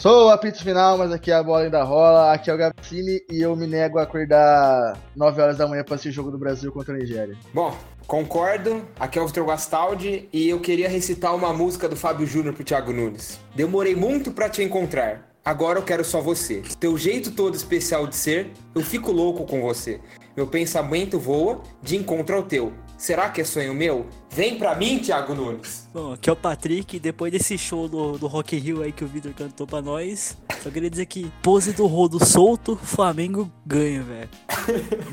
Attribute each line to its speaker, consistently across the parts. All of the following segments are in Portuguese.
Speaker 1: Sou apito final, mas aqui a bola ainda rola. Aqui é o Gabcini e eu me nego a acordar 9 horas da manhã para assistir o jogo do Brasil contra a Nigéria.
Speaker 2: Bom, concordo. Aqui é o Vitor Gastaldi e eu queria recitar uma música do Fábio Júnior pro Thiago Nunes. Demorei muito para te encontrar. Agora eu quero só você. Teu jeito todo especial de ser, eu fico louco com você. Meu pensamento voa de encontro ao teu. Será que é sonho meu? Vem pra mim, Thiago Nunes.
Speaker 3: Bom, aqui é o Patrick. Depois desse show do, do Rock in Rio aí que o Vitor cantou pra nós, só queria dizer que pose do rodo solto, Flamengo ganha, velho.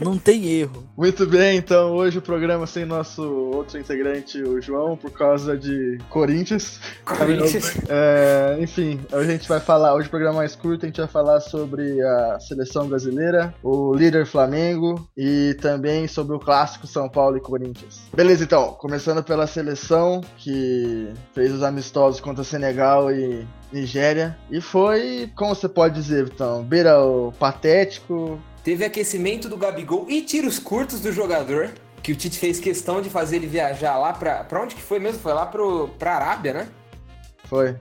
Speaker 3: Não tem erro.
Speaker 1: Muito bem, então hoje o programa sem nosso outro integrante, o João, por causa de Corinthians.
Speaker 2: Corinthians.
Speaker 1: É, enfim, hoje a gente vai falar, hoje o programa mais curto, a gente vai falar sobre a seleção brasileira, o líder Flamengo e também sobre o clássico São Paulo e Corinthians. Beleza, então, começando pela seleção que fez os amistosos contra Senegal e Nigéria. E foi, como você pode dizer, então, beira o patético,
Speaker 2: Teve aquecimento do Gabigol e tiros curtos do jogador. Que o Tite fez questão de fazer ele viajar lá pra. Pra onde que foi mesmo? Foi lá pro, pra Arábia, né?
Speaker 1: Foi.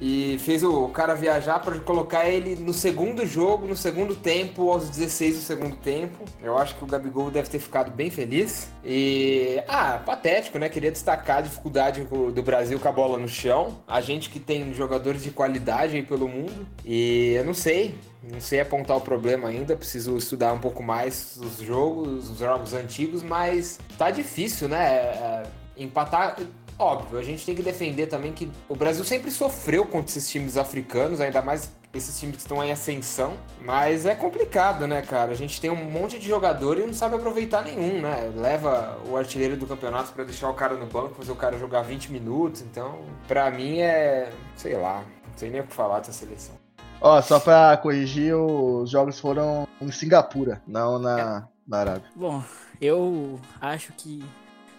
Speaker 2: E fez o cara viajar para colocar ele no segundo jogo, no segundo tempo, aos 16 do segundo tempo. Eu acho que o Gabigol deve ter ficado bem feliz. E. Ah, patético, né? Queria destacar a dificuldade do Brasil com a bola no chão. A gente que tem jogadores de qualidade aí pelo mundo. E eu não sei. Não sei apontar o problema ainda, preciso estudar um pouco mais os jogos, os jogos antigos, mas tá difícil, né? É, empatar. Óbvio, a gente tem que defender também que o Brasil sempre sofreu contra esses times africanos, ainda mais esses times que estão em ascensão. Mas é complicado, né, cara? A gente tem um monte de jogador e não sabe aproveitar nenhum, né? Leva o artilheiro do campeonato para deixar o cara no banco, fazer o cara jogar 20 minutos. Então, pra mim é. sei lá, não sei nem o que falar dessa seleção.
Speaker 1: Ó, só pra corrigir, os jogos foram em Singapura, não na, na Arábia.
Speaker 3: Bom, eu acho que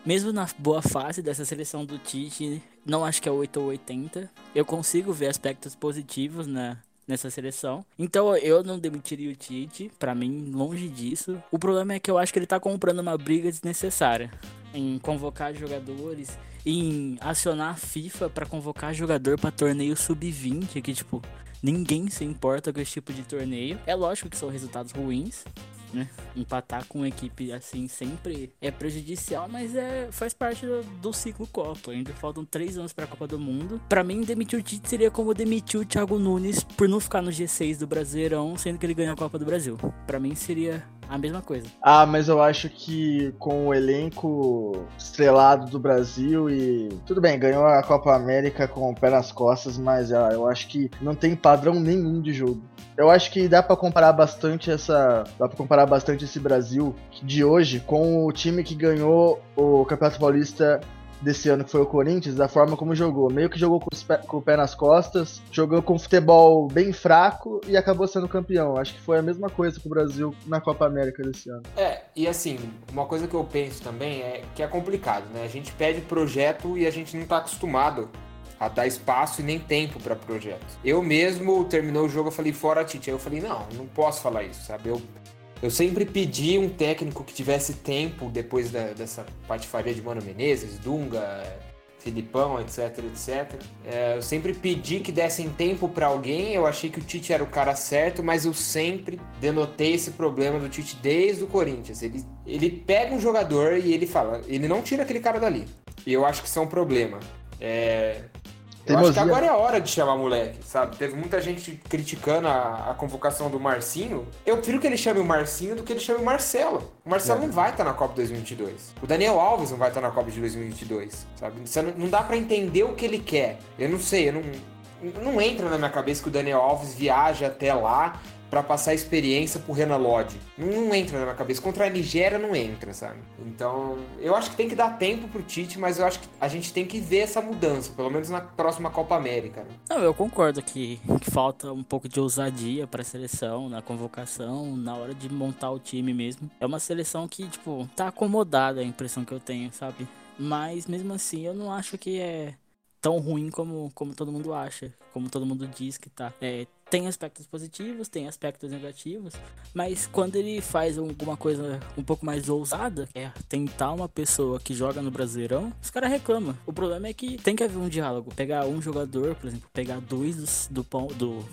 Speaker 3: mesmo na boa fase dessa seleção do Tite, não acho que é 8 ou 80. Eu consigo ver aspectos positivos na, nessa seleção. Então eu não demitiria o Tite, para mim, longe disso. O problema é que eu acho que ele tá comprando uma briga desnecessária em convocar jogadores, em acionar a FIFA para convocar jogador para torneio sub-20, que tipo, ninguém se importa com esse tipo de torneio. É lógico que são resultados ruins, né? Empatar com uma equipe assim sempre é prejudicial, mas é faz parte do, do ciclo Copa. Ainda faltam três anos para a Copa do Mundo. Para mim, demitir o Tite seria como demitir o Thiago Nunes por não ficar no G6 do Brasileirão, sendo que ele ganhou a Copa do Brasil. Para mim seria a mesma coisa.
Speaker 1: Ah, mas eu acho que com o elenco estrelado do Brasil e. Tudo bem, ganhou a Copa América com o pé nas costas, mas ah, eu acho que não tem padrão nenhum de jogo. Eu acho que dá para comparar bastante essa. Dá pra comparar bastante esse Brasil de hoje com o time que ganhou o Campeonato Paulista desse ano, que foi o Corinthians, da forma como jogou. Meio que jogou com, pé, com, o pé nas costas, jogou com futebol bem fraco e acabou sendo campeão. Acho que foi a mesma coisa com o Brasil na Copa América desse ano.
Speaker 2: É, e assim, uma coisa que eu penso também é que é complicado, né? A gente pede projeto e a gente não tá acostumado a dar espaço e nem tempo para projeto. Eu mesmo terminou o jogo, eu falei fora Tite. Aí eu falei, não, não posso falar isso, sabe? Eu eu sempre pedi um técnico que tivesse tempo depois da, dessa patifaria de Mano Menezes, Dunga, Filipão, etc, etc. É, eu sempre pedi que dessem tempo para alguém. Eu achei que o Tite era o cara certo, mas eu sempre denotei esse problema do Tite desde o Corinthians. Ele, ele pega um jogador e ele fala, ele não tira aquele cara dali. E eu acho que isso é um problema. É, eu acho que agora é a hora de chamar moleque, sabe? Teve muita gente criticando a, a, convocação do Marcinho. Eu prefiro que ele chame o Marcinho do que ele chame o Marcelo. O Marcelo é. não vai estar na Copa 2022. O Daniel Alves não vai estar na Copa de 2022, sabe? Você não, não dá para entender o que ele quer. Eu não sei, eu não, não entra na minha cabeça que o Daniel Alves viaja até lá para passar experiência pro Renan Lodge. Não, não, entra na minha cabeça. Contra a Nigéria não entra, sabe? Então, eu acho que tem que dar tempo pro Tite, mas eu acho que a gente tem que ver essa mudança, pelo menos na próxima Copa América. Né?
Speaker 3: Não, eu concordo que, que falta um pouco de ousadia pra seleção, na convocação, na hora de montar o time mesmo. É uma seleção que, tipo, tá acomodada, a impressão que eu tenho, sabe? Mas mesmo assim, eu não acho que é tão ruim como, como todo mundo acha, como todo mundo diz que tá. É, tem aspectos positivos, tem aspectos negativos, mas quando ele faz alguma coisa um pouco mais ousada, que é tentar uma pessoa que joga no Brasileirão, os caras reclamam. O problema é que tem que haver um diálogo. Pegar um jogador, por exemplo, pegar dois do, do, do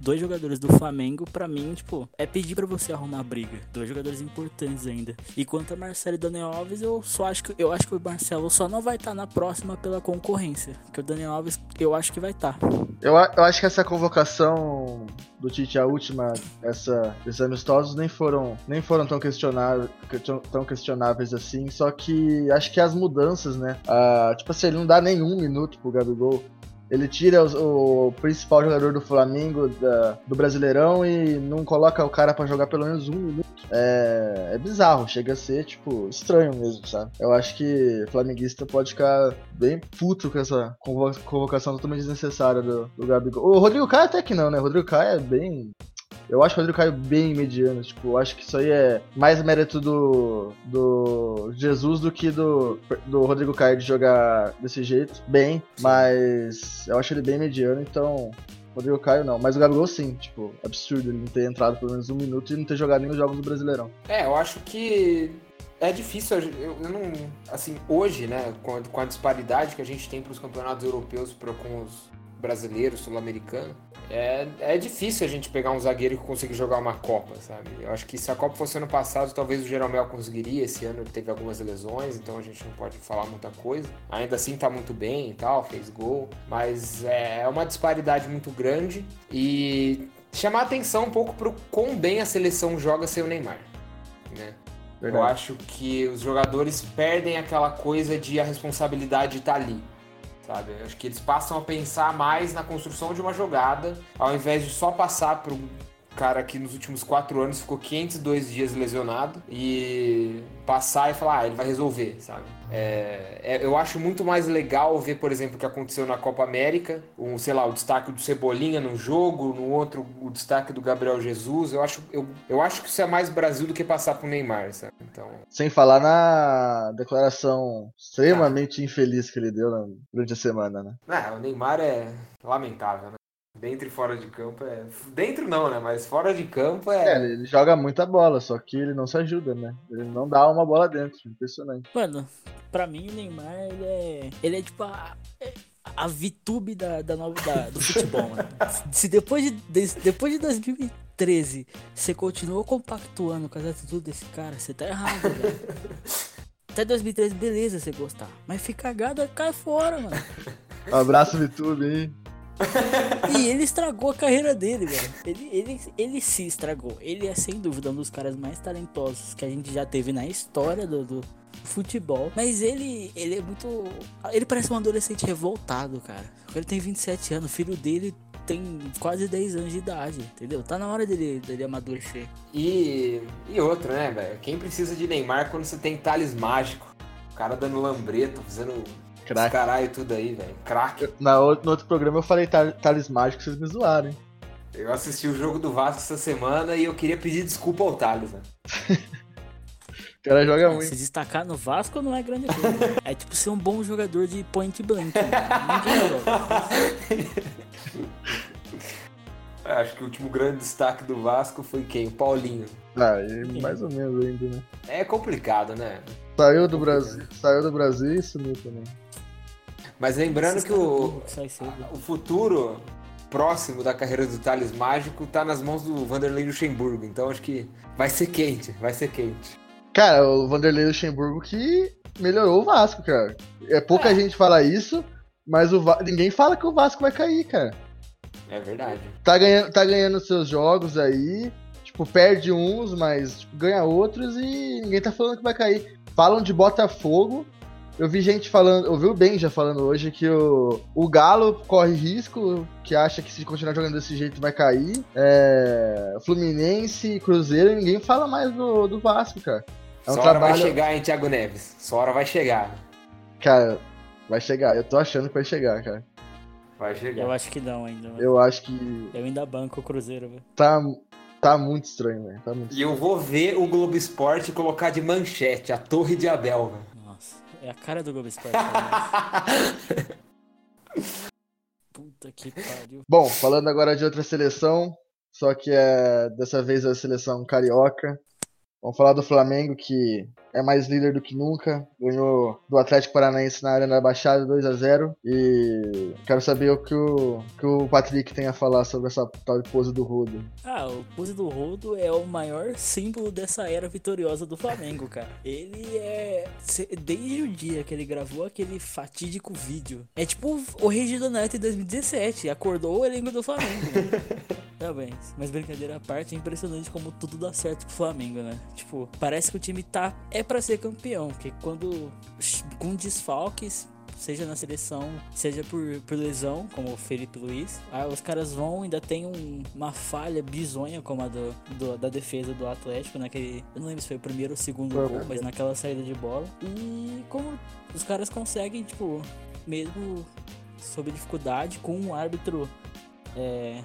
Speaker 3: dois jogadores do Flamengo, para mim, tipo, é pedir para você arrumar briga. Dois jogadores importantes ainda. E quanto a Marcelo e Daniel Alves, eu só acho que eu acho que o Marcelo só não vai estar tá na próxima pela concorrência. Que o Daniel Alves, eu acho que vai estar. Tá.
Speaker 1: Eu, eu acho que essa convocação do Tite, a última, essa, esses amistosos, nem foram, nem foram tão, questionáveis, tão questionáveis assim. Só que acho que as mudanças, né? Ah, tipo assim, ele não dá nenhum minuto pro Gabigol. Ele tira o, o principal jogador do Flamengo da, do Brasileirão e não coloca o cara para jogar pelo menos um minuto. É, é bizarro, chega a ser, tipo, estranho mesmo, sabe? Eu acho que flamenguista pode ficar bem puto com essa convocação totalmente desnecessária do, do Gabigol. O Rodrigo Caio até que não, né? O Rodrigo Caio é bem eu acho o Rodrigo Caio bem mediano. Tipo, eu acho que isso aí é mais mérito do, do Jesus do que do, do Rodrigo Caio de jogar desse jeito. Bem, mas eu acho ele bem mediano, então. Rodrigo Caio não, mas o Gabigol sim, tipo, absurdo ele não ter entrado pelo menos um minuto e não ter jogado nem os jogos do Brasileirão.
Speaker 2: É, eu acho que é difícil, eu, eu não. Assim, hoje, né, com a, com a disparidade que a gente tem para os campeonatos europeus pra, com os brasileiros, sul-americanos, é, é difícil a gente pegar um zagueiro que consiga jogar uma Copa, sabe? Eu acho que se a Copa fosse ano passado, talvez o Jeromel conseguiria. Esse ano ele teve algumas lesões, então a gente não pode falar muita coisa. Ainda assim tá muito bem e tal, fez gol. Mas é, é uma disparidade muito grande e chamar atenção um pouco pro quão bem a seleção joga sem o Neymar, né? Eu acho que os jogadores perdem aquela coisa de a responsabilidade estar tá ali sabe? Acho que eles passam a pensar mais na construção de uma jogada, ao invés de só passar um cara que nos últimos quatro anos ficou 502 dias lesionado e passar e falar, ah, ele vai resolver, sabe? É, é, eu acho muito mais legal ver, por exemplo, o que aconteceu na Copa América, um, sei lá, o destaque do Cebolinha no jogo, no outro o destaque do Gabriel Jesus. Eu acho, eu, eu acho que isso é mais Brasil do que passar pro Neymar, sabe? Então...
Speaker 1: Sem falar na declaração extremamente ah. infeliz que ele deu durante a semana, né?
Speaker 2: Ah, o Neymar é lamentável, né? Dentro e fora de campo é. Dentro não, né? Mas fora de campo é.
Speaker 1: É, ele joga muita bola, só que ele não se ajuda, né? Ele não dá uma bola dentro. Impressionante.
Speaker 3: Mano, pra mim o Neymar, ele é. Ele é tipo a. A VTube da, da, nova, da, do futebol, mano. Se depois de, de, depois de 2013 você continuou compactuando com as atitudes desse cara, você tá errado, velho. Até 2013, beleza você gostar. Mas fica cagada, cai fora, mano.
Speaker 1: Um abraço, VTube aí
Speaker 3: e ele estragou a carreira dele, velho. Ele, ele, ele se estragou. Ele é sem dúvida um dos caras mais talentosos que a gente já teve na história do, do futebol. Mas ele, ele é muito. Ele parece um adolescente revoltado, cara. Ele tem 27 anos, o filho dele tem quase 10 anos de idade, entendeu? Tá na hora dele, dele amadurecer.
Speaker 2: E, e outra, né, velho? Quem precisa de Neymar quando você tem Thales Mágico? O cara dando lambreto, fazendo Crack. Caralho, tudo aí, velho. Crack.
Speaker 1: No outro programa eu falei Thales Mágico, vocês me zoaram, hein?
Speaker 2: Eu assisti o jogo do Vasco essa semana e eu queria pedir desculpa ao Thales, né?
Speaker 1: o cara joga muito.
Speaker 3: Se destacar no Vasco não é grande coisa. é tipo ser um bom jogador de point blank. Né? Ninguém
Speaker 2: Acho que o último grande destaque do Vasco foi quem? O Paulinho.
Speaker 1: Ah, mais ou menos ainda, né?
Speaker 2: É complicado, né?
Speaker 1: Saiu do Brasil, saiu do Brasil e sumiu também.
Speaker 2: Mas lembrando que o, o futuro próximo da carreira do Thales Mágico tá nas mãos do Vanderlei Luxemburgo. Então acho que vai ser quente, vai ser quente.
Speaker 1: Cara, o Vanderlei Luxemburgo que melhorou o Vasco, cara. É pouca é. gente fala isso, mas o Va... ninguém fala que o Vasco vai cair, cara.
Speaker 2: É verdade.
Speaker 1: Tá ganhando, tá ganhando seus jogos aí, tipo, perde uns, mas tipo, ganha outros e ninguém tá falando que vai cair. Falam de Botafogo, eu vi gente falando, eu vi o Benja falando hoje que o, o Galo corre risco, que acha que se continuar jogando desse jeito vai cair. É, Fluminense, Cruzeiro, ninguém fala mais do, do Vasco, cara.
Speaker 2: É um Só trabalho... hora vai chegar, hein, Thiago Neves? Só hora vai chegar.
Speaker 1: Cara, vai chegar. Eu tô achando que vai chegar, cara.
Speaker 2: Vai chegar.
Speaker 3: Eu acho que não ainda. Mano.
Speaker 1: Eu acho que.
Speaker 3: Eu ainda banco o Cruzeiro, velho.
Speaker 1: Tá, tá muito estranho, velho. Tá
Speaker 2: e eu vou ver o Globo Esporte colocar de manchete a Torre de Abel, velho.
Speaker 3: É a cara do Globo Esporte. Puta Puta que pariu.
Speaker 1: Bom, falando agora de outra seleção, só que é dessa vez a seleção carioca. Vamos falar do Flamengo, que é mais líder do que nunca. Ganhou do Atlético Paranaense na Arena da Baixada 2 a 0 E quero saber o que o, que o Patrick tem a falar sobre essa tal de pose do Rodo.
Speaker 3: Ah, o pose do Rodo é o maior símbolo dessa era vitoriosa do Flamengo, cara. Ele é. Desde o dia que ele gravou aquele fatídico vídeo. É tipo o Regido Neto em 2017. Acordou o elenco do Flamengo. Né? Bem, mas brincadeira à parte, é impressionante como tudo dá certo pro Flamengo, né? Tipo, parece que o time tá é para ser campeão, porque quando com desfalques, seja na seleção, seja por, por lesão, como o Felipe Luiz, aí os caras vão ainda tem um, uma falha bizonha como a do, do, da defesa do Atlético, naquele, eu não lembro se foi o primeiro ou o segundo gol, mas naquela saída de bola. E como os caras conseguem, tipo, mesmo sob dificuldade, com um árbitro é,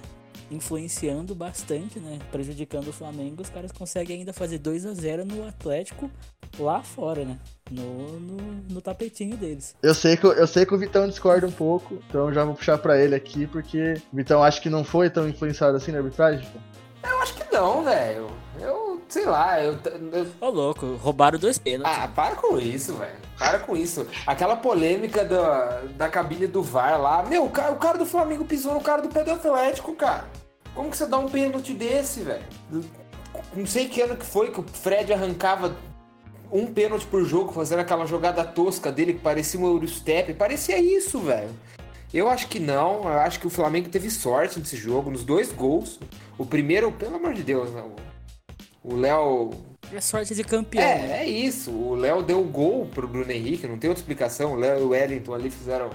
Speaker 3: influenciando bastante, né? Prejudicando o Flamengo, os caras conseguem ainda fazer 2 a 0 no Atlético lá fora, né? No, no, no, tapetinho deles.
Speaker 1: Eu sei, que, eu sei que o Vitão discorda um pouco, então já vou puxar para ele aqui, porque o Vitão acha que não foi tão influenciado assim na arbitragem.
Speaker 2: Eu acho que não, velho. Eu, sei lá, eu.
Speaker 3: eu... Ô, louco, roubaram dois pênaltis.
Speaker 2: Ah, para com isso, velho. Para com isso. Aquela polêmica da, da cabine do VAR lá. Meu, o cara, o cara do Flamengo pisou no cara do pé do Atlético, cara. Como que você dá um pênalti desse, velho? Não sei que ano que foi que o Fred arrancava um pênalti por jogo, fazendo aquela jogada tosca dele que parecia um Eurostep. Parecia isso, velho. Eu acho que não. Eu acho que o Flamengo teve sorte nesse jogo, nos dois gols. O primeiro, pelo amor de Deus, né? O Léo.
Speaker 3: É sorte de campeão.
Speaker 2: É, né? é isso. O Léo deu o gol pro Bruno Henrique, não tem outra explicação. O Léo e o Wellington ali fizeram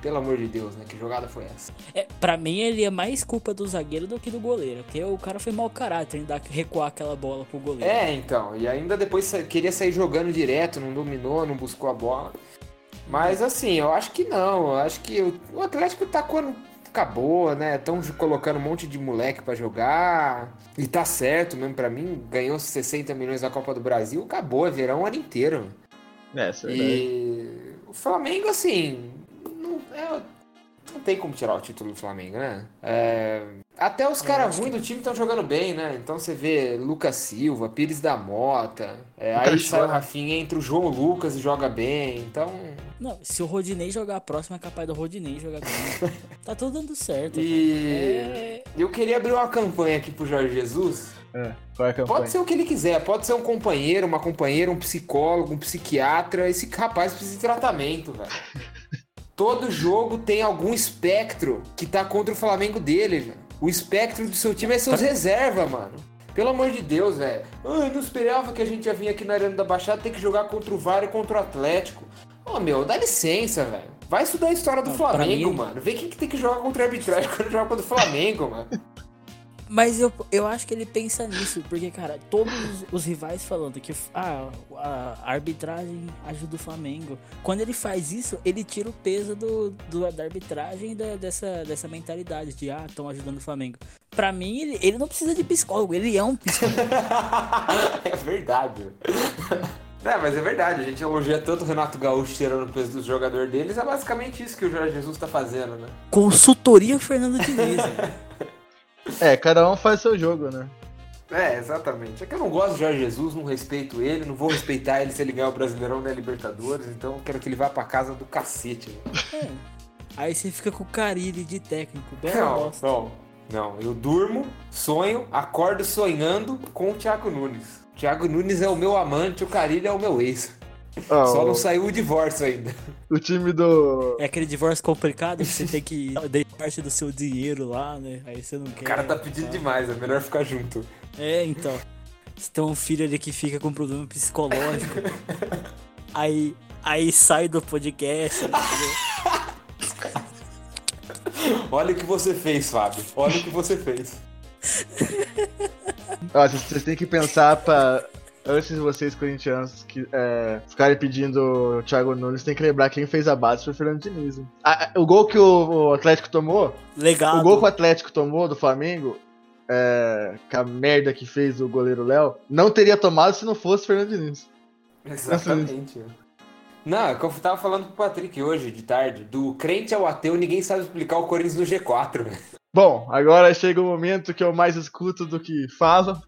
Speaker 2: pelo amor de Deus, né? Que jogada foi essa?
Speaker 3: É, pra mim, ele é mais culpa do zagueiro do que do goleiro. Porque o cara foi mau caráter em dar, recuar aquela bola pro goleiro.
Speaker 2: É, então. E ainda depois queria sair jogando direto, não dominou, não buscou a bola. Mas assim, eu acho que não. Eu acho que o Atlético tá quando acabou, né? Estão colocando um monte de moleque para jogar. E tá certo mesmo para mim. Ganhou 60 milhões da Copa do Brasil, acabou, é verão o ano inteiro.
Speaker 1: É, é
Speaker 2: e o Flamengo, assim, é, não tem como tirar o título do Flamengo, né? É, até os caras ruins que... do time estão jogando bem, né? Então você vê Lucas Silva, Pires da Mota, é, aí sai o Rafinha, entra o João Lucas e joga bem, então...
Speaker 3: Não, se o Rodinei jogar a próxima, é capaz do Rodinei jogar bem. tá tudo dando certo.
Speaker 2: E é... eu queria abrir uma campanha aqui pro Jorge Jesus.
Speaker 1: É, qual é a
Speaker 2: campanha? Pode ser o que ele quiser, pode ser um companheiro, uma companheira, um psicólogo, um psiquiatra. Esse rapaz precisa de tratamento, velho. Todo jogo tem algum espectro que tá contra o Flamengo dele, velho. O espectro do seu time é seus reservas, mano. Pelo amor de Deus, velho. Eu não esperava que a gente ia vir aqui na Arena da Baixada ter que jogar contra o VAR e contra o Atlético. Ô, oh, meu, dá licença, velho. Vai estudar a história do não, Flamengo, mim... mano. Vê quem que tem que jogar contra o arbitragem quando joga contra o Flamengo, mano.
Speaker 3: Mas eu, eu acho que ele pensa nisso, porque, cara, todos os rivais falando que ah, a arbitragem ajuda o Flamengo. Quando ele faz isso, ele tira o peso do, do da arbitragem da, dessa, dessa mentalidade de, ah, estão ajudando o Flamengo. Pra mim, ele, ele não precisa de psicólogo, ele é um psicólogo.
Speaker 2: é verdade. É, mas é verdade, a gente elogia tanto o Renato Gaúcho tirando o peso do jogador deles, é basicamente isso que o Jorge Jesus tá fazendo, né?
Speaker 3: Consultoria Fernando Diniz.
Speaker 1: É, cada um faz seu jogo, né?
Speaker 2: É, exatamente. É que eu não gosto de Jorge Jesus, não respeito ele, não vou respeitar ele se ele ganhar o Brasileirão da Libertadores, então quero que ele vá pra casa do cacete.
Speaker 3: É. Aí você fica com o Carilli de técnico, bela
Speaker 2: não, bosta. Não, não, eu durmo, sonho, acordo sonhando com o Thiago Nunes. O Thiago Nunes é o meu amante, o Carilli é o meu ex. Oh, Só não saiu o divórcio ainda.
Speaker 1: O time do.
Speaker 3: É aquele divórcio complicado que você tem que dar parte do seu dinheiro lá, né? Aí você não quer.
Speaker 2: O cara tá pedindo tá? demais, é melhor ficar junto.
Speaker 3: É, então. Se tem um filho ali que fica com problema psicológico. aí, aí sai do podcast.
Speaker 2: Olha o que você fez, Fábio. Olha o que você fez.
Speaker 1: Ó, vocês têm que pensar pra antes de vocês, corintianos, que, é, ficarem pedindo o Thiago Nunes, tem que lembrar quem fez a base foi o Fernando Diniz. Ah, o gol que o, o, Atlético tomou.
Speaker 3: Legal.
Speaker 1: O gol que o Atlético tomou do Flamengo. É, com a merda que fez o goleiro Léo, não teria tomado se não fosse o Fernando Diniz.
Speaker 2: Exatamente. Não, é que eu tava falando pro Patrick hoje, de tarde. Do crente ao ateu, ninguém sabe explicar o Corinthians no G4.
Speaker 1: Bom, agora chega o momento que eu mais escuto do que falo.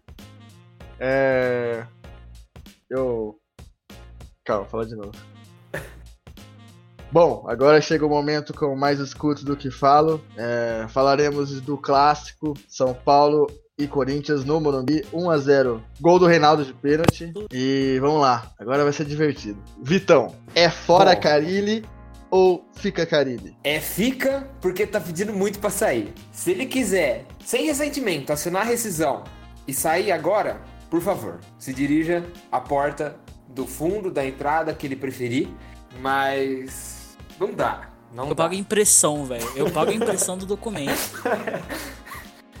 Speaker 1: É. Eu. Calma, fala de novo. Bom, agora chega o momento que eu mais escuto do que falo. É, falaremos do clássico São Paulo e Corinthians no Morumbi, 1 a 0 Gol do Reinaldo de pênalti. E vamos lá, agora vai ser divertido. Vitão, é fora
Speaker 2: Bom.
Speaker 1: Carilli ou fica Carilli?
Speaker 2: É fica porque tá pedindo muito pra sair. Se ele quiser, sem ressentimento, assinar a rescisão e sair agora, por favor, se dirija à porta do fundo, da entrada que ele preferir. Mas não dá. Não
Speaker 3: Eu
Speaker 2: dá.
Speaker 3: pago impressão, velho. Eu pago a impressão do documento.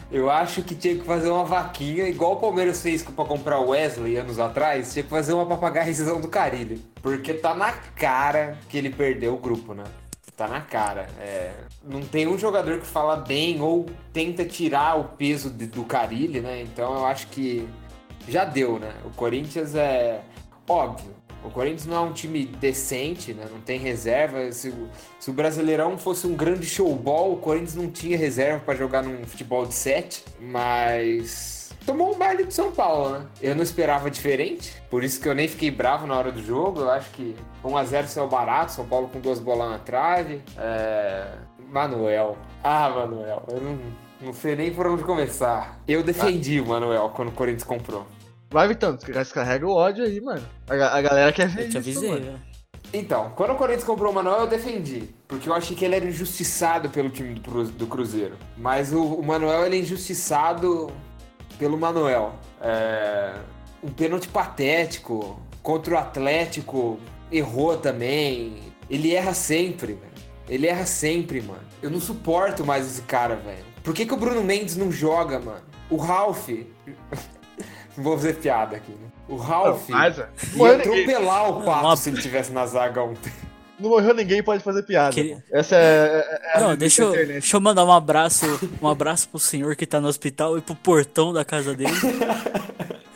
Speaker 2: Eu acho que tinha que fazer uma vaquinha, igual o Palmeiras fez pra comprar o Wesley anos atrás, tinha que fazer uma pra pagar a rescisão do Carilho. Porque tá na cara que ele perdeu o grupo, né? Tá na cara. É, não tem um jogador que fala bem ou tenta tirar o peso de- do Carilli, né? Então eu acho que já deu, né? O Corinthians é óbvio. O Corinthians não é um time decente, né? Não tem reserva. Se, o- se o Brasileirão fosse um grande showball, o Corinthians não tinha reserva pra jogar num futebol de sete, mas tomou um baile de São Paulo, né? Eu não esperava diferente, por isso que eu nem fiquei bravo na hora do jogo. Eu acho que 1x0 saiu barato, São Paulo com duas bolas na trave. É... Manuel. Ah, Manuel, eu não, não sei nem por onde começar. Eu defendi o Manuel quando o Corinthians comprou.
Speaker 1: Vai, Vitão, descarrega o ódio aí, mano. A, a galera quer ver
Speaker 3: Eu te
Speaker 1: isso,
Speaker 3: avisei,
Speaker 1: mano.
Speaker 3: velho.
Speaker 2: Então, quando o Corinthians comprou o Manuel, eu defendi. Porque eu achei que ele era injustiçado pelo time do, do Cruzeiro. Mas o, o Manuel, ele é injustiçado pelo Manuel. É, um pênalti patético contra o Atlético. Errou também. Ele erra sempre, velho. Ele erra sempre, mano. Eu não suporto mais esse cara, velho. Por que, que o Bruno Mendes não joga, mano? O Ralph. Não vou fazer piada aqui, né? O Ralph
Speaker 1: Não, mas, é.
Speaker 2: ia
Speaker 1: morreu ninguém.
Speaker 2: atropelar o Pato
Speaker 3: Uma-
Speaker 2: se ele tivesse na zaga ontem.
Speaker 1: Não morreu ninguém, pode fazer piada.
Speaker 3: Aquele-
Speaker 1: Essa é, é- é a
Speaker 3: Não, deixa eu, deixa eu mandar um abraço, um abraço pro senhor que tá no hospital e pro portão da casa dele.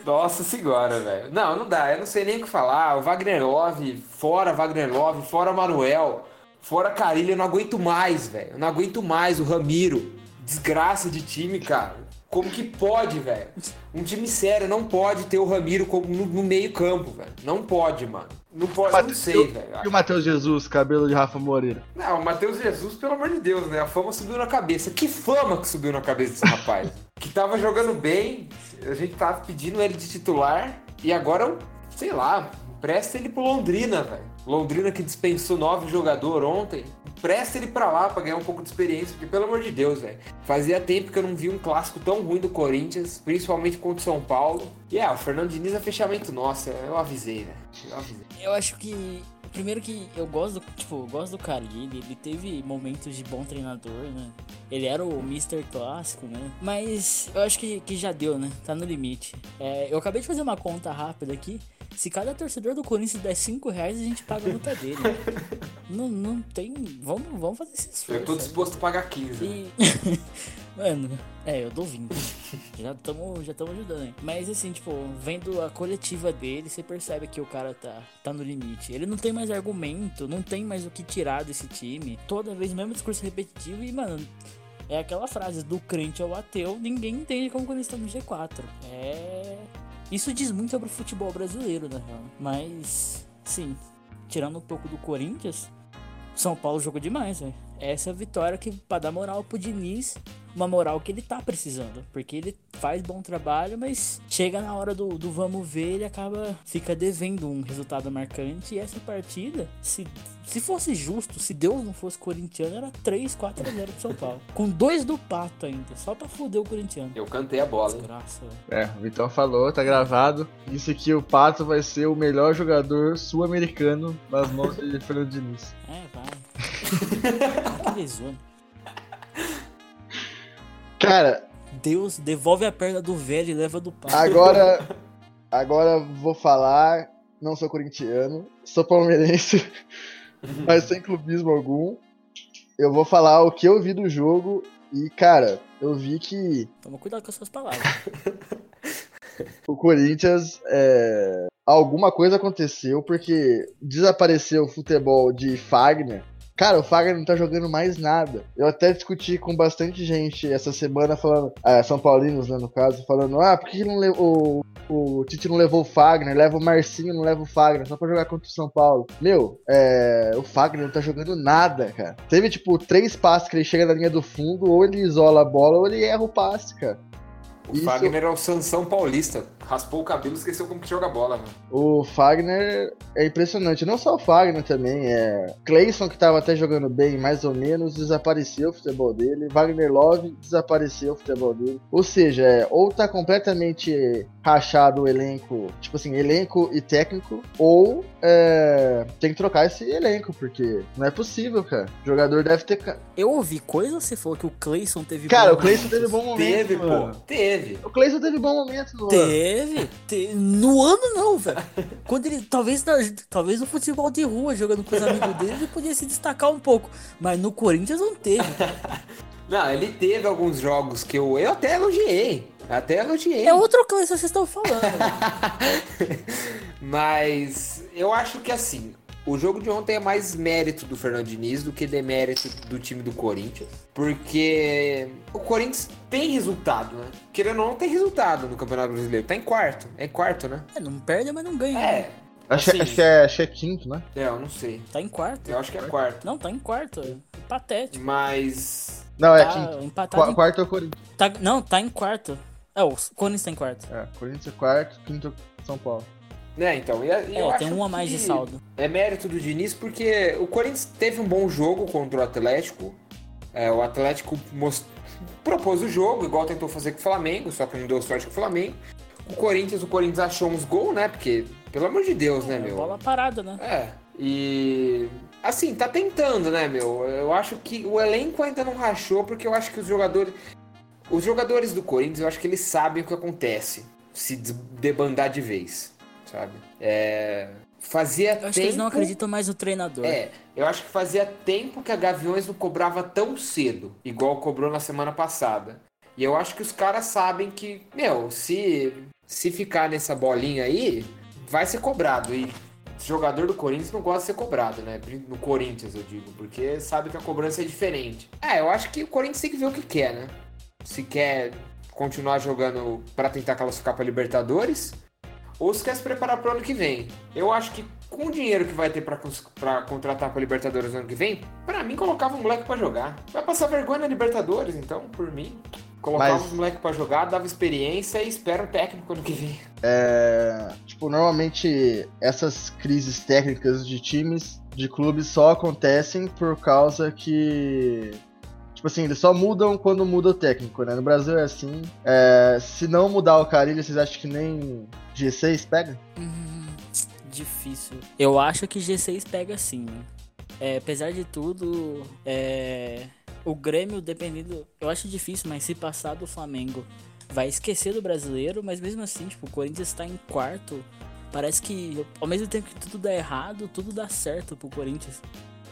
Speaker 2: Nossa senhora, velho. Não, não dá. Eu não sei nem o que falar. O Wagner Love, fora Wagner Love, fora Manuel, fora Carilho, eu não aguento mais, velho. Eu não aguento mais o Ramiro. Desgraça de time, cara. Como que pode, velho? Um time sério não pode ter o Ramiro como no, no meio campo, velho. Não pode, mano. Não pode, eu não sei, velho.
Speaker 1: E o Matheus Jesus, cabelo de Rafa Moreira?
Speaker 2: Não, o Matheus Jesus, pelo amor de Deus, né? A fama subiu na cabeça. Que fama que subiu na cabeça desse rapaz? que tava jogando bem, a gente tava pedindo ele de titular, e agora, sei lá, empresta ele pro Londrina, velho. Londrina que dispensou nove jogadores ontem, empresta ele pra lá pra ganhar um pouco de experiência, porque pelo amor de Deus, velho. Fazia tempo que eu não vi um clássico tão ruim do Corinthians, principalmente contra o São Paulo. E é, o Fernando Diniz é fechamento nosso, eu avisei, velho. Eu avisei.
Speaker 3: Eu acho que. Primeiro que eu gosto do, tipo, eu gosto do Carilli, ele teve momentos de bom treinador, né? Ele era o Mr. Clássico, né? Mas eu acho que, que já deu, né? Tá no limite. É, eu acabei de fazer uma conta rápida aqui. Se cada torcedor do Corinthians der 5 reais, a gente paga a multa dele. não, não tem. Vamos, vamos fazer esse esforço.
Speaker 2: Eu tô disposto a pagar 15. né?
Speaker 3: E. Mano, é, eu dou 20. já estamos já tamo ajudando, hein? Mas assim, tipo, vendo a coletiva dele, você percebe que o cara tá, tá no limite. Ele não tem mais argumento, não tem mais o que tirar desse time. Toda vez o mesmo discurso repetitivo e, mano. É aquela frase do crente ao ateu, ninguém entende como quando está no G4. É. Isso diz muito sobre o futebol brasileiro, na real. Mas, sim, tirando um pouco do Corinthians, São Paulo jogou demais, velho. Essa vitória que pra dar moral pro Diniz, uma moral que ele tá precisando. Porque ele faz bom trabalho, mas chega na hora do, do vamos ver, ele acaba, fica devendo um resultado marcante. E essa partida, se, se fosse justo, se Deus não fosse corintiano, era 3, 4 a 0 pro São Paulo. Com dois do Pato ainda, só pra foder o corintiano.
Speaker 2: Eu cantei a bola, hein?
Speaker 3: Desgraça.
Speaker 1: É, o Vitão falou, tá gravado. Disse que o Pato vai ser o melhor jogador sul-americano nas mãos de Fernando Diniz.
Speaker 3: É, vai. Que lesona.
Speaker 1: Cara,
Speaker 3: Deus devolve a perna do velho e leva do Pato.
Speaker 1: agora. Agora vou falar. Não sou corintiano, sou palmeirense, mas sem clubismo algum. Eu vou falar o que eu vi do jogo e, cara, eu vi que
Speaker 3: Toma cuidado com as suas palavras.
Speaker 1: o Corinthians é, alguma coisa aconteceu, porque desapareceu o futebol de Fagner. Cara, o Fagner não tá jogando mais nada. Eu até discuti com bastante gente essa semana falando, ah, São Paulinos, né, no caso, falando, ah, por que não levou, o, o Tite não levou o Fagner, leva o Marcinho, não leva o Fagner, só pra jogar contra o São Paulo. Meu, é, o Fagner não tá jogando nada, cara. Teve, tipo, três passes que ele chega na linha do fundo, ou ele isola a bola, ou ele erra o passe, cara.
Speaker 2: O Isso... Fagner é o Sansão Paulista. Raspou o cabelo e esqueceu como que joga bola, mano.
Speaker 1: O Fagner é impressionante. Não só o Fagner também. É. Clayson, que tava até jogando bem, mais ou menos, desapareceu o futebol dele. Wagner Love desapareceu o futebol dele. Ou seja, é, ou tá completamente rachado o elenco, tipo assim, elenco e técnico, ou é, tem que trocar esse elenco, porque não é possível, cara. O jogador deve ter.
Speaker 3: Eu ouvi coisa, você falou que o Clayson teve
Speaker 1: Cara, o Clayson teve bom momento.
Speaker 2: Teve, mano. pô. Teve.
Speaker 1: O Clayson teve bom momento
Speaker 3: no teve, ano. Teve. No ano não, velho. Quando ele. Talvez, talvez no futebol de rua, jogando com os amigos dele, ele podia se destacar um pouco. Mas no Corinthians não teve.
Speaker 2: Não, ele teve alguns jogos que eu, eu até elogiei. Até elogiei.
Speaker 3: É outro clã que vocês estão falando.
Speaker 2: Mas eu acho que assim, o jogo de ontem é mais mérito do Fernando Diniz do que demérito do time do Corinthians. Porque o Corinthians tem resultado, né? Querendo ou não, tem resultado no Campeonato Brasileiro. Tá em quarto. É quarto, né?
Speaker 3: É, não perde, mas não ganha.
Speaker 2: É.
Speaker 1: Acho, assim, acho, que é, acho que é quinto, né?
Speaker 2: É, eu não sei.
Speaker 3: Tá em quarto.
Speaker 2: Eu acho que é quarto.
Speaker 3: Não, tá em quarto. É patético.
Speaker 2: Mas.
Speaker 1: Não, é tá quinto. Empatado Qu em... Quarto é o Corinthians.
Speaker 3: Tá, não, tá em quarto. É, o Corinthians tá em quarto.
Speaker 1: É, Corinthians é quarto, quinto São Paulo.
Speaker 2: É, então, e, e é,
Speaker 3: tem um a mais de saldo.
Speaker 2: É mérito do Diniz porque o Corinthians teve um bom jogo contra o Atlético. É, o Atlético most... propôs o jogo, igual tentou fazer com o Flamengo, só que não deu sorte com o Flamengo. O Corinthians, o Corinthians achou uns gols, né? Porque, pelo amor de Deus, né, é, meu?
Speaker 3: Bola parada, né?
Speaker 2: É. E assim, tá tentando, né, meu? Eu acho que o elenco ainda não rachou, porque eu acho que os jogadores. Os jogadores do Corinthians, eu acho que eles sabem o que acontece se debandar de vez, sabe? É, fazia
Speaker 3: eu
Speaker 2: tempo...
Speaker 3: acho que eles não acreditam mais no treinador.
Speaker 2: É, eu acho que fazia tempo que a Gaviões não cobrava tão cedo, igual cobrou na semana passada. E eu acho que os caras sabem que, meu, se, se ficar nessa bolinha aí, vai ser cobrado. E jogador do Corinthians não gosta de ser cobrado, né? No Corinthians, eu digo, porque sabe que a cobrança é diferente. É, eu acho que o Corinthians tem que ver o que quer, né? Se quer continuar jogando para tentar classificar para Libertadores ou se quer se preparar para o ano que vem. Eu acho que com o dinheiro que vai ter para contratar para Libertadores no ano que vem, para mim colocava um moleque para jogar. Vai passar vergonha na Libertadores, então, por mim. Colocava Mas... os moleques pra jogar, dava experiência e espera o técnico ano que vem.
Speaker 1: É. Tipo, normalmente essas crises técnicas de times, de clubes, só acontecem por causa que. Tipo assim, eles só mudam quando muda o técnico, né? No Brasil é assim. É, se não mudar o Carilho, vocês acham que nem G6 pega?
Speaker 3: Hum, difícil. Eu acho que G6 pega sim. É, apesar de tudo, é o Grêmio, dependendo. Eu acho difícil, mas se passar do Flamengo, vai esquecer do brasileiro, mas mesmo assim, tipo, o Corinthians está em quarto. Parece que ao mesmo tempo que tudo dá errado, tudo dá certo pro Corinthians.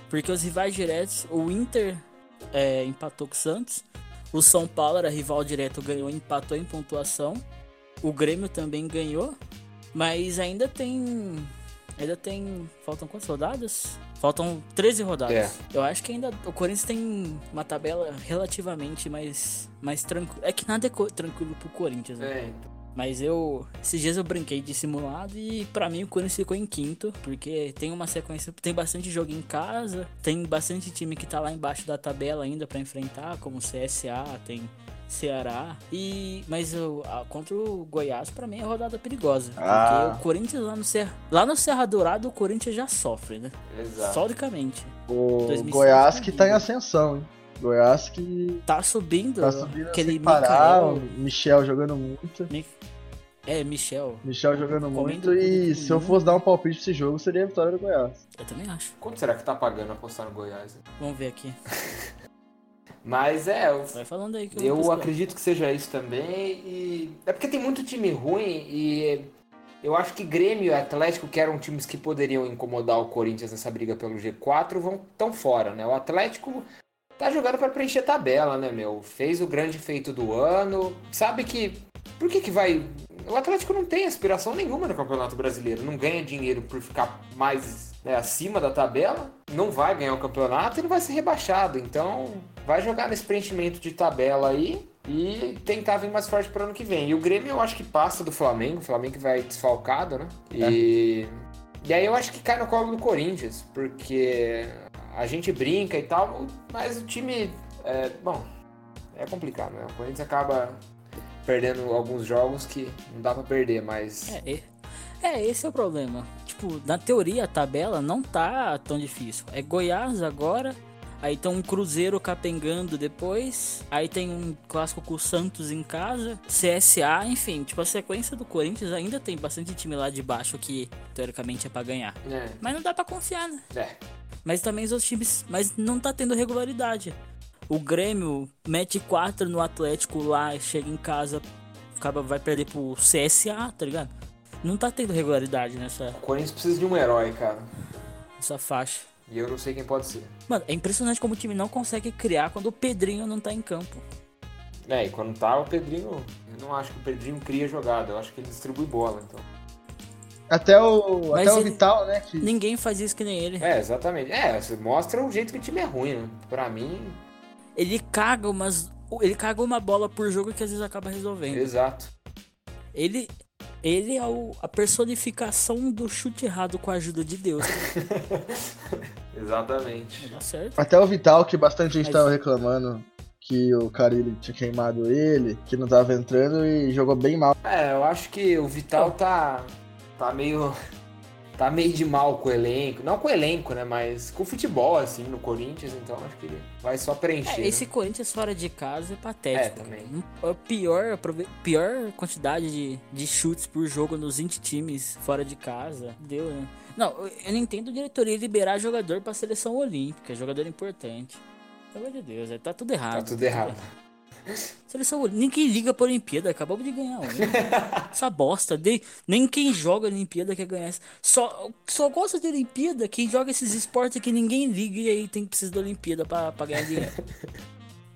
Speaker 3: Porque os rivais diretos, o Inter é, empatou com o Santos, o São Paulo era rival direto, ganhou, empatou em pontuação. O Grêmio também ganhou, mas ainda tem. Ainda tem. Faltam quantas rodadas? Faltam 13 rodadas. É. Eu acho que ainda o Corinthians tem uma tabela relativamente mais, mais tranquila. É que nada é tranquilo pro Corinthians, né? É. Mas eu. Esses dias eu brinquei de simulado e para mim o Corinthians ficou em quinto, porque tem uma sequência. Tem bastante jogo em casa, tem bastante time que tá lá embaixo da tabela ainda para enfrentar, como CSA, tem Ceará. E mas o, a, contra o Goiás para mim é rodada perigosa, ah. porque o Corinthians lá no Serra, lá no Serra Dourado o Corinthians já sofre, né?
Speaker 2: Exato.
Speaker 3: Solidamente.
Speaker 1: O Goiás que tá em ascensão, hein? Goiás que
Speaker 3: tá subindo,
Speaker 1: tá subindo aquele parar, Michael, Michel jogando muito.
Speaker 3: É, Michel.
Speaker 1: Michel jogando muito e se eu fosse dar um palpite pra esse jogo, seria a vitória do Goiás.
Speaker 3: Eu também acho.
Speaker 2: Quanto será que tá pagando apostar no Goiás?
Speaker 3: Vamos ver aqui.
Speaker 2: Mas é, eu,
Speaker 3: Vai falando aí que
Speaker 2: eu, eu acredito que seja isso também. E é porque tem muito time ruim e eu acho que Grêmio e Atlético, que eram times que poderiam incomodar o Corinthians nessa briga pelo G4, vão tão fora, né? O Atlético tá jogando para preencher tabela, né, meu? Fez o grande feito do ano. Sabe que por que que vai o Atlético não tem aspiração nenhuma no Campeonato Brasileiro. Não ganha dinheiro por ficar mais né, acima da tabela, não vai ganhar o campeonato e não vai ser rebaixado. Então, vai jogar nesse preenchimento de tabela aí e tentar vir mais forte para ano que vem. E o Grêmio eu acho que passa do Flamengo, o Flamengo vai desfalcado, né? E, é. e aí eu acho que cai no colo do Corinthians, porque a gente brinca e tal, mas o time, é, bom, é complicado, né? O Corinthians acaba perdendo alguns jogos que não dá para perder, mas...
Speaker 3: É, é, esse é o problema. Tipo, na teoria a tabela não tá tão difícil. É Goiás agora, aí tem um Cruzeiro capengando depois, aí tem um clássico com o Santos em casa, CSA, enfim, tipo a sequência do Corinthians ainda tem bastante time lá de baixo que teoricamente é para ganhar. É. Mas não dá para confiar, né?
Speaker 2: É.
Speaker 3: Mas também os times, mas não tá tendo regularidade. O Grêmio mete 4 no Atlético lá, chega em casa, acaba vai perder pro CSA, tá ligado? não tá tendo regularidade nessa.
Speaker 2: O Corinthians precisa de um herói, cara.
Speaker 3: Essa faixa.
Speaker 2: E eu não sei quem pode ser.
Speaker 3: Mano, é impressionante como o time não consegue criar quando o Pedrinho não tá em campo.
Speaker 2: É, e quando tá o Pedrinho, eu não acho que o Pedrinho cria jogada, eu acho que ele distribui bola, então.
Speaker 1: Até o, até o Vital, né? Que...
Speaker 3: Ninguém faz isso que nem ele.
Speaker 2: É, exatamente. É, você mostra o jeito que o time é ruim, né? Pra mim.
Speaker 3: Ele caga umas. Ele caga uma bola por jogo que às vezes acaba resolvendo.
Speaker 2: Exato.
Speaker 3: Ele, ele é o, a personificação do chute errado com a ajuda de Deus.
Speaker 2: Exatamente.
Speaker 3: Tá certo.
Speaker 1: Até o Vital, que bastante gente Mas... tava reclamando que o Carilli tinha queimado ele, que não tava entrando e jogou bem mal.
Speaker 2: É, eu acho que o Vital tá, tá meio tá meio de mal com o elenco. Não com o elenco, né? Mas com o futebol, assim, no Corinthians, então acho que ele vai só preencher.
Speaker 3: É, esse
Speaker 2: né?
Speaker 3: Corinthians fora de casa é patético.
Speaker 2: É, também.
Speaker 3: A pior, a pior quantidade de, de chutes por jogo nos 20 times fora de casa. Deu, né? Não, eu não entendo a diretoria liberar jogador pra seleção olímpica, jogador importante. Pelo amor de Deus, é, tá tudo errado.
Speaker 2: Tá tudo errado.
Speaker 3: Seleção Ninguém liga pra Olimpíada, acabamos de ganhar Essa bosta. De, nem quem joga Olimpíada quer ganhar. Só, só gosta de Olimpíada quem joga esses esportes que ninguém liga e aí tem que precisar da Olimpíada pra, pra ganhar dinheiro.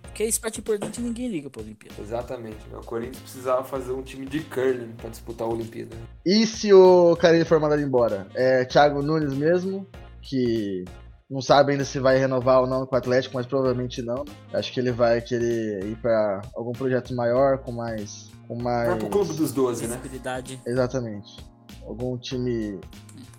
Speaker 3: Porque é esporte importante ninguém liga pra Olimpíada.
Speaker 2: Exatamente. O Corinthians precisava fazer um time de curling pra disputar a Olimpíada.
Speaker 1: E se o Carilho for mandado embora? É Thiago Nunes mesmo, que não sabe ainda se vai renovar ou não com o Atlético, mas provavelmente não. Né? Acho que ele vai querer ir para algum projeto maior, com mais. Com mais... Vai
Speaker 2: pro clube dos 12, né?
Speaker 1: Exatamente. Algum time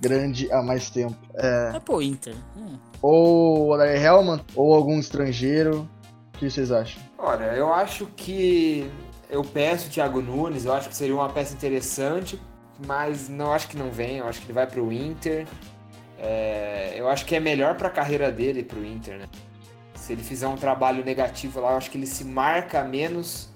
Speaker 1: grande há mais tempo. É,
Speaker 3: é pro Inter. Hum.
Speaker 1: Ou o Odair Helman, ou algum estrangeiro. O que vocês acham?
Speaker 2: Olha, eu acho que eu peço o Thiago Nunes, eu acho que seria uma peça interessante, mas não acho que não vem, eu acho que ele vai pro Inter. É, eu acho que é melhor para a carreira dele para o Inter, né? Se ele fizer um trabalho negativo lá, eu acho que ele se marca menos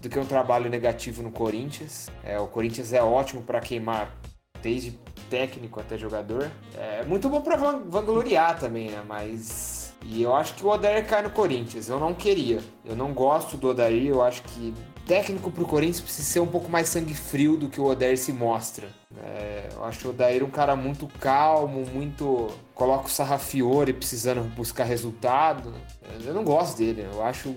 Speaker 2: do que um trabalho negativo no Corinthians. É, o Corinthians é ótimo para queimar, desde técnico até jogador. É muito bom para vangloriar também, né? Mas e eu acho que o Odair cai no Corinthians. Eu não queria. Eu não gosto do Odair. Eu acho que técnico pro Corinthians precisa ser um pouco mais sangue frio do que o Odair se mostra. É, eu acho o Odair um cara muito calmo, muito. coloca o Sarrafiore precisando buscar resultado. Eu não gosto dele. Eu acho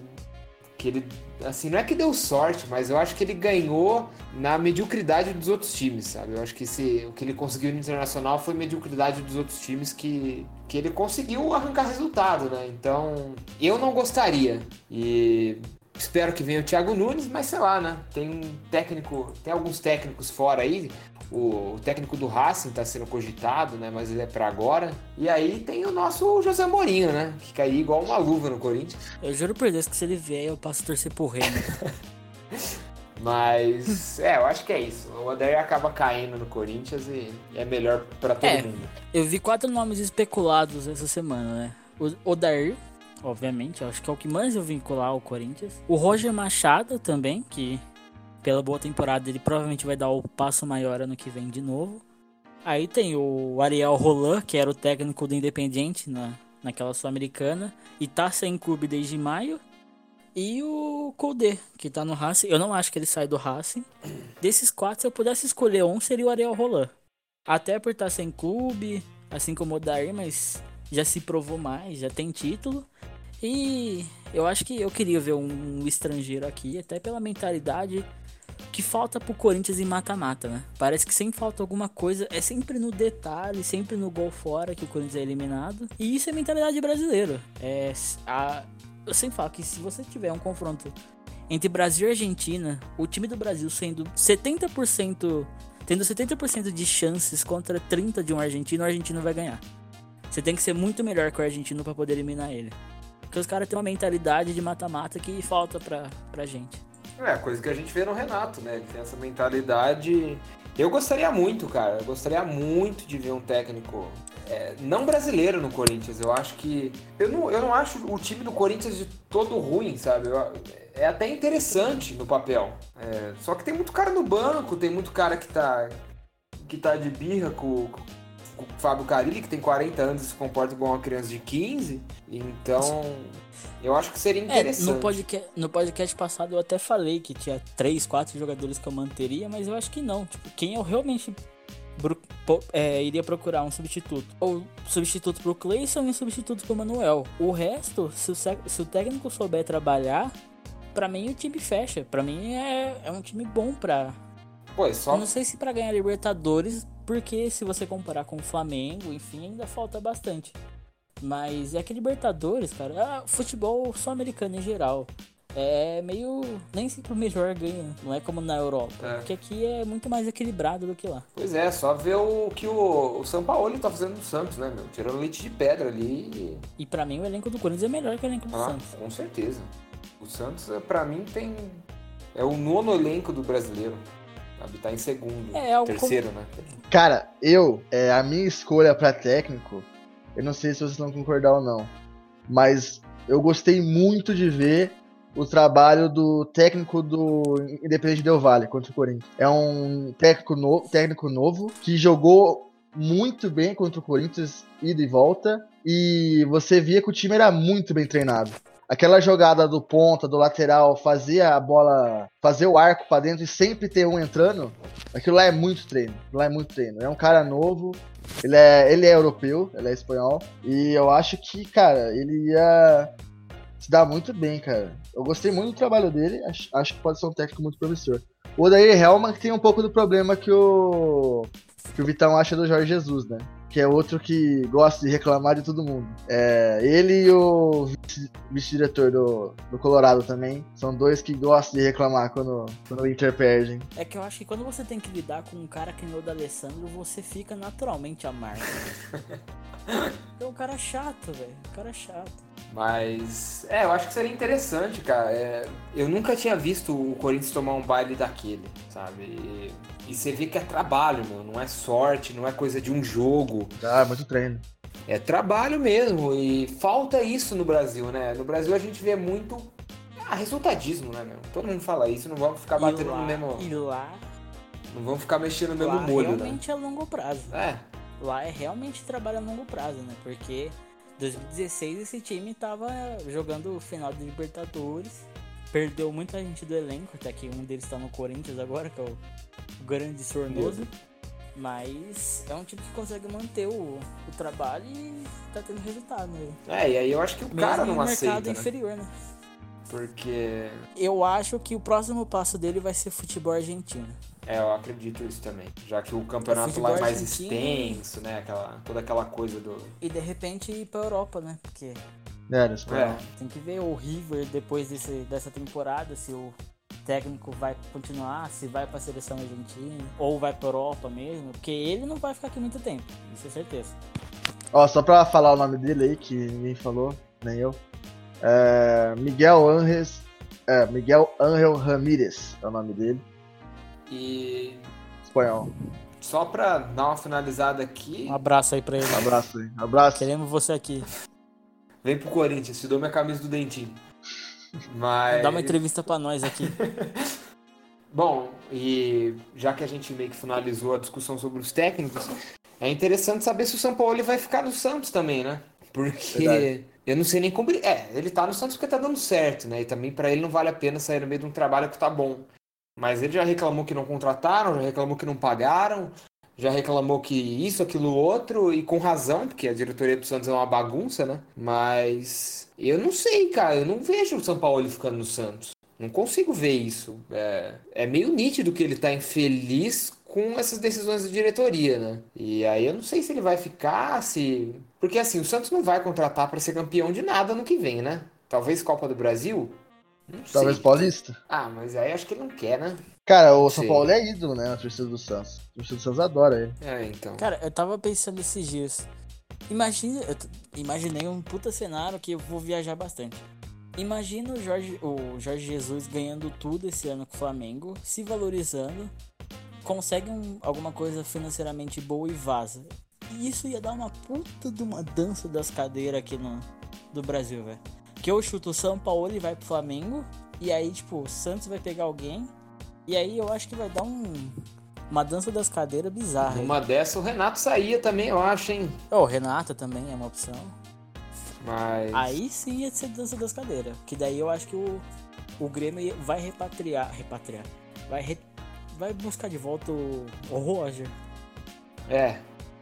Speaker 2: que ele. Assim, não é que deu sorte, mas eu acho que ele ganhou na mediocridade dos outros times, sabe? Eu acho que esse, o que ele conseguiu no Internacional foi mediocridade dos outros times que, que ele conseguiu arrancar resultado, né? Então, eu não gostaria. E Espero que venha o Thiago Nunes, mas sei lá, né? Tem um técnico, tem alguns técnicos fora aí. O, o técnico do Racing está sendo cogitado, né? Mas ele é para agora. E aí tem o nosso José Mourinho, né? Que caiu igual uma luva no Corinthians.
Speaker 3: Eu juro por Deus que se ele vier, eu passo a torcer pro Remo.
Speaker 2: Mas, é, eu acho que é isso. O Odair acaba caindo no Corinthians e é melhor para todo é, mundo.
Speaker 3: Eu vi quatro nomes especulados essa semana, né? O Odair, obviamente, acho que é o que mais eu vincular ao Corinthians. O Roger Machado também, que pela boa temporada ele provavelmente vai dar o passo maior ano que vem de novo. Aí tem o Ariel Roland, que era o técnico do Independiente na, naquela Sul-Americana, e tá sem clube desde maio. E o Koudé, que tá no Racing. Eu não acho que ele sai do Racing. Desses quatro, se eu pudesse escolher um, seria o Ariel Roland. Até por estar tá sem clube, assim como o Dair, mas já se provou mais, já tem título. E eu acho que eu queria ver um estrangeiro aqui, até pela mentalidade. que falta pro Corinthians em mata-mata, né? Parece que sempre falta alguma coisa, é sempre no detalhe, sempre no gol fora que o Corinthians é eliminado. E isso é mentalidade brasileira. É, a, eu sempre falo que se você tiver um confronto entre Brasil e Argentina, o time do Brasil sendo 70%, tendo 70% de chances contra 30 de um argentino, o argentino vai ganhar. Você tem que ser muito melhor que o argentino para poder eliminar ele. Porque os caras têm uma mentalidade de mata-mata que falta pra, pra gente.
Speaker 2: É, coisa que a gente vê no Renato, né? Ele tem essa mentalidade. Eu gostaria muito, cara. Eu gostaria muito de ver um técnico é, não brasileiro no Corinthians. Eu acho que. Eu não, eu não acho o time do Corinthians de todo ruim, sabe? Eu, é até interessante no papel. É, só que tem muito cara no banco, tem muito cara que tá. que tá de birra com, o Fábio Carilli, que tem 40 anos e se comporta como uma criança de 15. Então. Eu acho que seria interessante.
Speaker 3: É, no, podcast, no podcast passado eu até falei que tinha 3, 4 jogadores que eu manteria, mas eu acho que não. Tipo, quem eu realmente é, iria procurar um substituto. Ou substituto pro Clayson e um substituto pro Manuel. O resto, se o, se o técnico souber trabalhar, para mim o time fecha. para mim é, é um time bom pra.
Speaker 2: Pô, é só...
Speaker 3: Eu não sei se para ganhar Libertadores, porque se você comparar com o Flamengo, enfim, ainda falta bastante. Mas é que Libertadores, cara, é futebol só americano em geral. É meio. Nem sempre o melhor ganha, não é como na Europa. É. Porque aqui é muito mais equilibrado do que lá.
Speaker 2: Pois é, só ver o que o, o São Paulo tá fazendo no Santos, né, meu? Tirando leite de pedra ali.
Speaker 3: E para mim o elenco do Corinthians é melhor que o elenco do
Speaker 2: ah,
Speaker 3: Santos.
Speaker 2: Com certeza. O Santos, para mim, tem. É o nono elenco do brasileiro. Sabe? Tá em segundo. É, é terceiro, como... né?
Speaker 1: Cara, eu, é, a minha escolha para técnico eu não sei se vocês vão concordar ou não. Mas eu gostei muito de ver o trabalho do técnico do Independente Del Vale contra o Corinthians. É um técnico novo, técnico novo que jogou muito bem contra o Corinthians, ida e volta. E você via que o time era muito bem treinado. Aquela jogada do ponta, do lateral, fazia a bola, fazer o arco para dentro e sempre ter um entrando, aquilo lá é muito treino. Lá é muito treino. É um cara novo, ele é, ele é europeu, ele é espanhol. E eu acho que, cara, ele ia se dar muito bem, cara. Eu gostei muito do trabalho dele, acho, acho que pode ser um técnico muito promissor. O Odair Helman tem um pouco do problema que o, que o Vitão acha do Jorge Jesus, né? Que é outro que gosta de reclamar de todo mundo. É, ele e o vice-diretor do, do Colorado também são dois que gostam de reclamar quando, quando o Inter perde.
Speaker 3: É que eu acho que quando você tem que lidar com um cara que nem o da Alessandro, você fica naturalmente amargo. é um cara chato, velho. Um cara chato.
Speaker 2: Mas, é, eu acho que seria interessante, cara. É, eu nunca tinha visto o Corinthians tomar um baile daquele, sabe? E, e, você vê que é trabalho, meu. Não é sorte, não é coisa de um jogo.
Speaker 1: Ah, é muito treino.
Speaker 2: É trabalho mesmo. E falta isso no Brasil, né? No Brasil a gente vê muito ah, resultadismo, né, meu? Todo mundo fala isso, não vamos ficar batendo
Speaker 3: lá,
Speaker 2: no mesmo.
Speaker 3: E lá.
Speaker 2: Não vamos ficar mexendo no mesmo molho,
Speaker 3: realmente né? Realmente é longo prazo.
Speaker 2: É.
Speaker 3: Lá é realmente trabalho a longo prazo, né? Porque 2016 esse time tava jogando o final de Libertadores. Perdeu muita gente do elenco, até que um deles tá no Corinthians agora, que é o, grande Sornoso. Mas é um time que consegue manter o, o trabalho e tá tendo resultado, né?
Speaker 2: É, e aí eu acho que o Mesmo cara não aceita. mercado
Speaker 3: né? inferior, né?
Speaker 2: Porque.
Speaker 3: Eu acho que o próximo passo dele vai ser futebol argentino.
Speaker 2: É, eu acredito isso também. Já que o campeonato o lá é mais extenso, né? Aquela, toda aquela coisa do.
Speaker 3: E de repente ir pra Europa, né? Porque.
Speaker 1: É, é.
Speaker 3: Tem que ver o River depois desse, dessa temporada, se o técnico vai continuar, se vai pra seleção argentina, ou vai pra Europa mesmo, porque ele não vai ficar aqui muito tempo, isso é certeza.
Speaker 1: Ó, só pra falar o nome dele aí, que ninguém falou, nem eu. É Miguel Anres. É, Miguel Angel Ramírez é o nome dele.
Speaker 2: E.
Speaker 1: Espanhol.
Speaker 2: Só pra dar uma finalizada aqui.
Speaker 3: Um abraço aí pra ele.
Speaker 1: Um abraço aí. Um abraço.
Speaker 3: Queremos você aqui.
Speaker 2: Vem pro Corinthians, te dou minha camisa do Dentinho. Mas.
Speaker 3: Dá uma entrevista pra nós aqui.
Speaker 2: Bom, e já que a gente meio que finalizou a discussão sobre os técnicos, é interessante saber se o São Paulo vai ficar no Santos também, né? Porque Verdade. eu não sei nem como. É, ele tá no Santos porque tá dando certo, né? E também para ele não vale a pena sair no meio de um trabalho que tá bom. Mas ele já reclamou que não contrataram, já reclamou que não pagaram, já reclamou que isso, aquilo, outro, e com razão, porque a diretoria do Santos é uma bagunça, né? Mas eu não sei, cara, eu não vejo o São Paulo ficando no Santos. Não consigo ver isso. É, é meio nítido que ele tá infeliz com essas decisões da diretoria, né? E aí eu não sei se ele vai ficar, se. Porque assim, o Santos não vai contratar para ser campeão de nada no que vem, né? Talvez Copa do Brasil? Não
Speaker 1: Talvez
Speaker 2: sei.
Speaker 1: Paulista.
Speaker 2: Ah, mas aí acho que ele não quer, né?
Speaker 1: Cara, o São
Speaker 2: Sim.
Speaker 1: Paulo é ídolo, né? Na torcida do Santos. A torcida do Santos adora ele.
Speaker 2: É, então.
Speaker 3: Cara, eu tava pensando esses dias. Imagina, eu imaginei um puta cenário que eu vou viajar bastante. Imagina o Jorge, o Jorge Jesus ganhando tudo esse ano com o Flamengo, se valorizando, consegue um- alguma coisa financeiramente boa e vaza. E isso ia dar uma puta de uma dança das cadeiras aqui no do Brasil, velho. Que eu chuto o São Paulo e vai pro Flamengo, e aí, tipo, o Santos vai pegar alguém, e aí eu acho que vai dar um uma dança das cadeiras bizarra. hein?
Speaker 2: Numa dessa o Renato saía também, eu acho, hein?
Speaker 3: Oh, Renata também é uma opção.
Speaker 2: Mas.
Speaker 3: Aí sim ia ser dança das cadeiras. Que daí eu acho que o, o Grêmio vai repatriar. Repatriar. Vai, re- vai buscar de volta o, o Roger.
Speaker 2: É.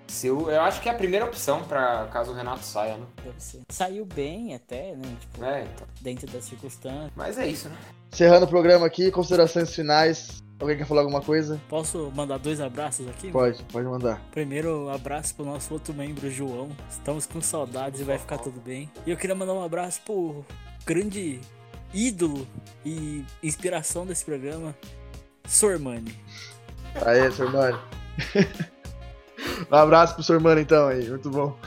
Speaker 2: Se eu, eu acho que é a primeira opção para caso o Renato saia, né?
Speaker 3: Deve ser. Saiu bem até, né? Tipo,
Speaker 2: É, então.
Speaker 3: dentro das circunstâncias.
Speaker 2: Mas é isso, né?
Speaker 1: Encerrando o programa aqui, considerações finais. Alguém quer falar alguma coisa?
Speaker 3: Posso mandar dois abraços aqui?
Speaker 1: Pode, pode mandar.
Speaker 3: Primeiro, abraço pro nosso outro membro, João. Estamos com saudades e vai ficar tudo bem. E eu queria mandar um abraço pro grande ídolo e inspiração desse programa, Sormani.
Speaker 1: Aê, Sormani. um abraço pro Sormani então aí, muito bom.